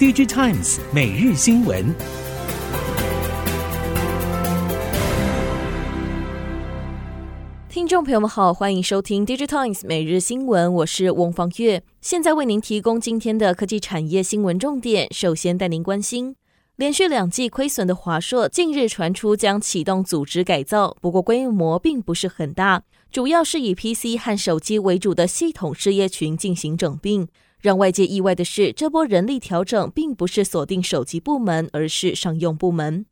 DigiTimes 每日新闻。听众朋友们好，欢迎收听 DigiTimes 每日新闻，我是翁方月，现在为您提供今天的科技产业新闻重点。首先带您关心，连续两季亏损的华硕，近日传出将启动组织改造，不过规模并不是很大，主要是以 PC 和手机为主的系统事业群进行整并。让外界意外的是，这波人力调整并不是锁定手机部门，而是商用部门。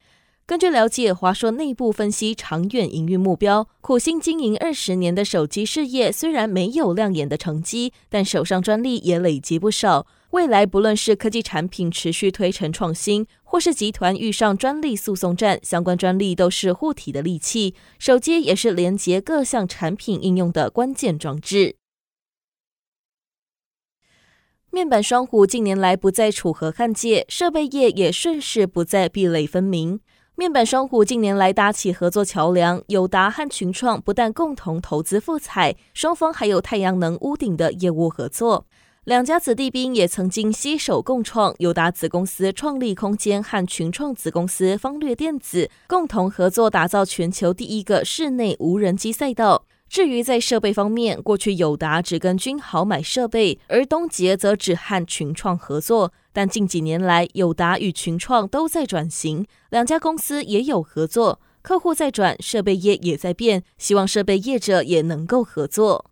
根据了解，华硕内部分析长远营运目标，苦心经营二十年的手机事业虽然没有亮眼的成绩，但手上专利也累积不少。未来不论是科技产品持续推陈创新，或是集团遇上专利诉讼战，相关专利都是护体的利器。手机也是连接各项产品应用的关键装置。面板双虎近年来不再楚河汉界，设备业也顺势不再壁垒分明。面板双虎近年来搭起合作桥梁，友达和群创不但共同投资富采，双方还有太阳能屋顶的业务合作。两家子弟兵也曾经携手共创，友达子公司创立空间和群创子公司方略电子共同合作，打造全球第一个室内无人机赛道。至于在设备方面，过去友达只跟君豪买设备，而东捷则只和群创合作。但近几年来，友达与群创都在转型，两家公司也有合作，客户在转，设备业也在变，希望设备业者也能够合作。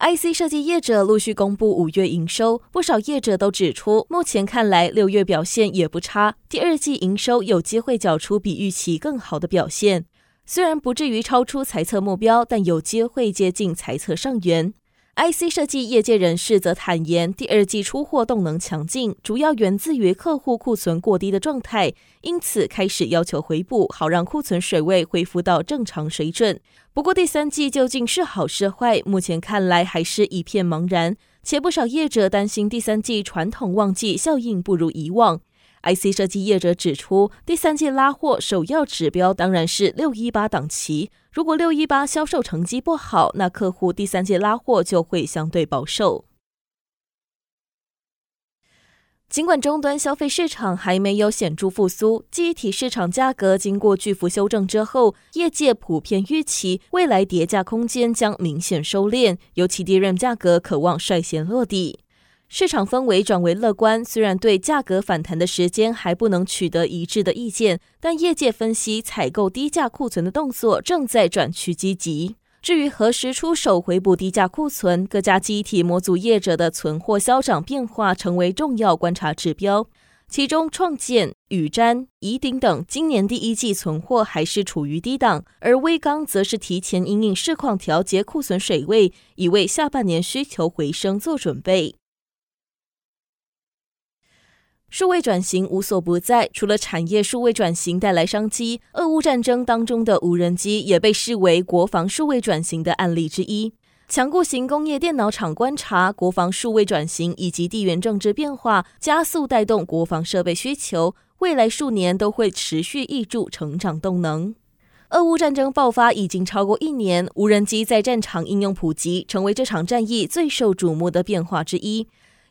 IC 设计业者陆续公布五月营收，不少业者都指出，目前看来六月表现也不差，第二季营收有机会缴出比预期更好的表现。虽然不至于超出财测目标，但有机会接近财测上缘。IC 设计业界人士则坦言，第二季出货动能强劲，主要源自于客户库存过低的状态，因此开始要求回补，好让库存水位恢复到正常水准。不过第三季究竟是好是坏，目前看来还是一片茫然。且不少业者担心第三季传统旺季效应不如以往。IC 设计业者指出，第三季拉货首要指标当然是六一八档期。如果六一八销售成绩不好，那客户第三季拉货就会相对保守。尽管终端消费市场还没有显著复苏，记忆体市场价格经过巨幅修正之后，业界普遍预期未来叠价空间将明显收敛，尤其 DRAM 价格可望率先落地。市场氛围转为乐观，虽然对价格反弹的时间还不能取得一致的意见，但业界分析采购低价库存的动作正在转趋积极。至于何时出手回补低价库存，各家机体模组业者的存货销涨变化成为重要观察指标。其中，创建、宇瞻、宜鼎等今年第一季存货还是处于低档，而威刚则是提前因应市况调节库存水位，以为下半年需求回升做准备。数位转型无所不在，除了产业数位转型带来商机，俄乌战争当中的无人机也被视为国防数位转型的案例之一。强固型工业电脑厂观察，国防数位转型以及地缘政治变化加速带动国防设备需求，未来数年都会持续挹注成长动能。俄乌战争爆发已经超过一年，无人机在战场应用普及，成为这场战役最受瞩目的变化之一。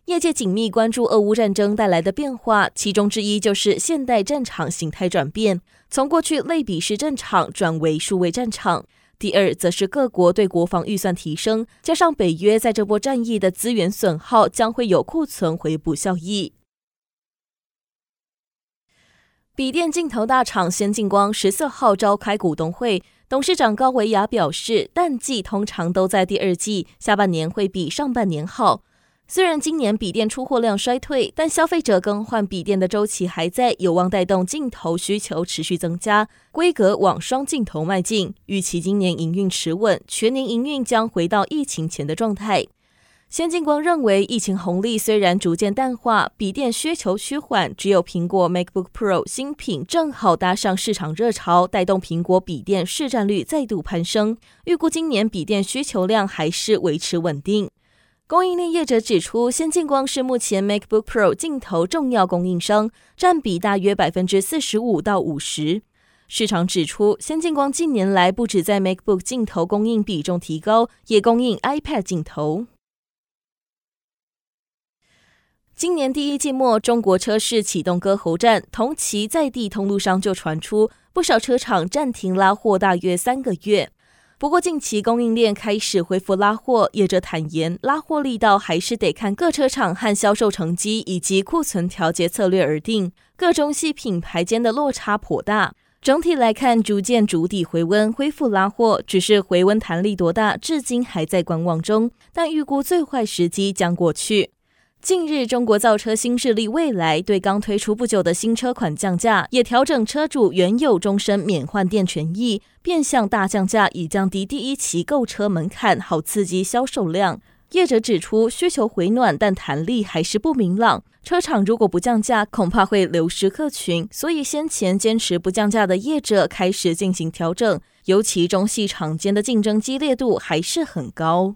业界紧密关注俄乌战争带来的变化，其中之一就是现代战场形态转变，从过去类比式战场转为数位战场。第二，则是各国对国防预算提升，加上北约在这波战役的资源损耗，将会有库存回补效益。笔电镜头大厂先进光十四号召开股东会，董事长高维亚表示，淡季通常都在第二季，下半年会比上半年好。虽然今年笔电出货量衰退，但消费者更换笔电的周期还在，有望带动镜头需求持续增加，规格往双镜头迈进。预期今年营运持稳，全年营运将回到疫情前的状态。先进光认为，疫情红利虽然逐渐淡化，笔电需求趋缓，只有苹果 MacBook Pro 新品正好搭上市场热潮，带动苹果笔电市占率再度攀升。预估今年笔电需求量还是维持稳定。供应链业者指出，先进光是目前 MacBook Pro 镜头重要供应商，占比大约百分之四十五到五十。市场指出，先进光近年来不止在 MacBook 镜头供应比重提高，也供应 iPad 镜头。今年第一季末，中国车市启动割喉战，同期在地通路上就传出不少车厂暂停拉货大约三个月。不过近期供应链开始恢复拉货，业者坦言拉货力道还是得看各车厂和销售成绩以及库存调节策略而定，各中系品牌间的落差颇大。整体来看，逐渐逐底回温，恢复拉货，只是回温弹力多大，至今还在观望中。但预估最坏时机将过去。近日，中国造车新势力蔚来对刚推出不久的新车款降价，也调整车主原有终身免换电权益，变相大降价，以降低第一期购车门槛，好刺激销售量。业者指出，需求回暖，但弹力还是不明朗。车厂如果不降价，恐怕会流失客群，所以先前坚持不降价的业者开始进行调整，尤其中系厂间的竞争激烈度还是很高。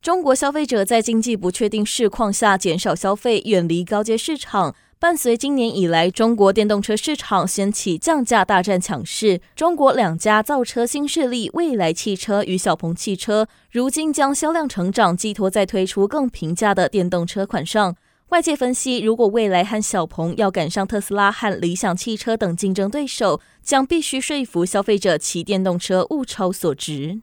中国消费者在经济不确定市况下减少消费，远离高阶市场。伴随今年以来中国电动车市场掀起降价大战抢市，中国两家造车新势力蔚来汽车与小鹏汽车，如今将销量成长寄托在推出更平价的电动车款上。外界分析，如果蔚来和小鹏要赶上特斯拉和理想汽车等竞争对手，将必须说服消费者骑电动车物超所值。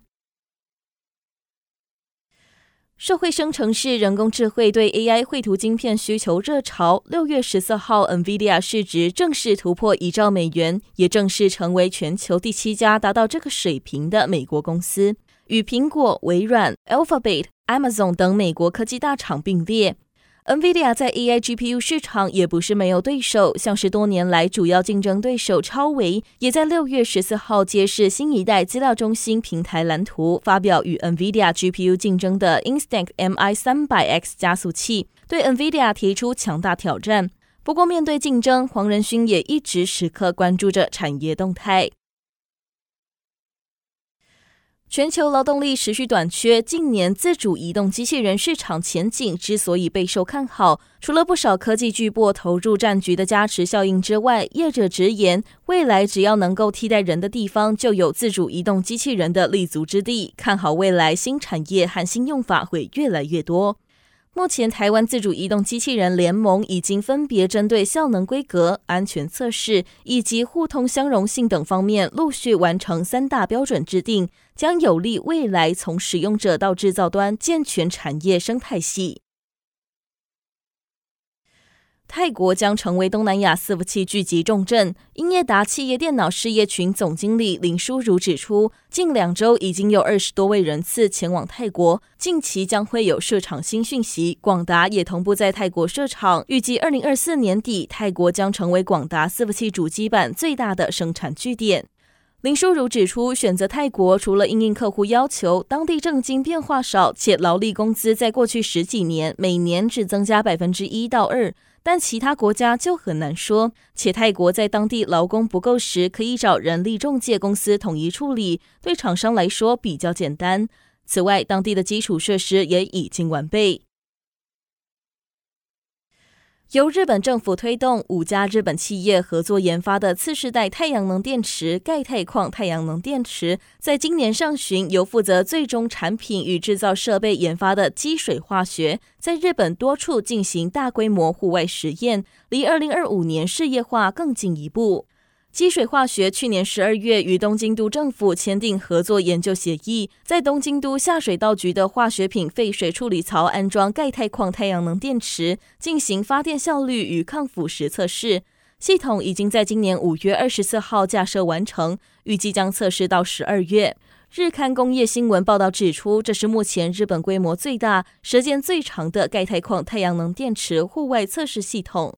社会生成式人工智慧对 AI 绘图晶片需求热潮，六月十四号，NVIDIA 市值正式突破一兆美元，也正式成为全球第七家达到这个水平的美国公司，与苹果、微软、Alphabet、Amazon 等美国科技大厂并列。NVIDIA 在 AI GPU 市场也不是没有对手，像是多年来主要竞争对手超微，也在六月十四号揭示新一代资料中心平台蓝图，发表与 NVIDIA GPU 竞争的 Instinct MI 三百 X 加速器，对 NVIDIA 提出强大挑战。不过，面对竞争，黄仁勋也一直时刻关注着产业动态。全球劳动力持续短缺，近年自主移动机器人市场前景之所以备受看好，除了不少科技巨擘投入战局的加持效应之外，业者直言，未来只要能够替代人的地方，就有自主移动机器人的立足之地。看好未来新产业和新用法会越来越多。目前，台湾自主移动机器人联盟已经分别针对效能规格、安全测试以及互通相容性等方面，陆续完成三大标准制定，将有利未来从使用者到制造端健全产业生态系。泰国将成为东南亚伺服器聚集重镇。英业达企业电脑事业群总经理林淑如指出，近两周已经有二十多位人次前往泰国，近期将会有设厂新讯息。广达也同步在泰国设厂，预计二零二四年底，泰国将成为广达伺服器主机板最大的生产据点。林淑如指出，选择泰国除了应应客户要求，当地政经变化少，且劳力工资在过去十几年每年只增加百分之一到二。但其他国家就很难说，且泰国在当地劳工不够时，可以找人力中介公司统一处理，对厂商来说比较简单。此外，当地的基础设施也已经完备。由日本政府推动，五家日本企业合作研发的次世代太阳能电池——钙钛矿太阳能电池，在今年上旬由负责最终产品与制造设备研发的积水化学，在日本多处进行大规模户外实验，离二零二五年事业化更进一步。积水化学去年十二月与东京都政府签订合作研究协议，在东京都下水道局的化学品废水处理槽安装钙钛矿太阳能电池，进行发电效率与抗腐蚀测试。系统已经在今年五月二十四号架设完成，预计将测试到十二月。日刊工业新闻报道指出，这是目前日本规模最大、时间最长的钙钛矿太阳能电池户外测试系统。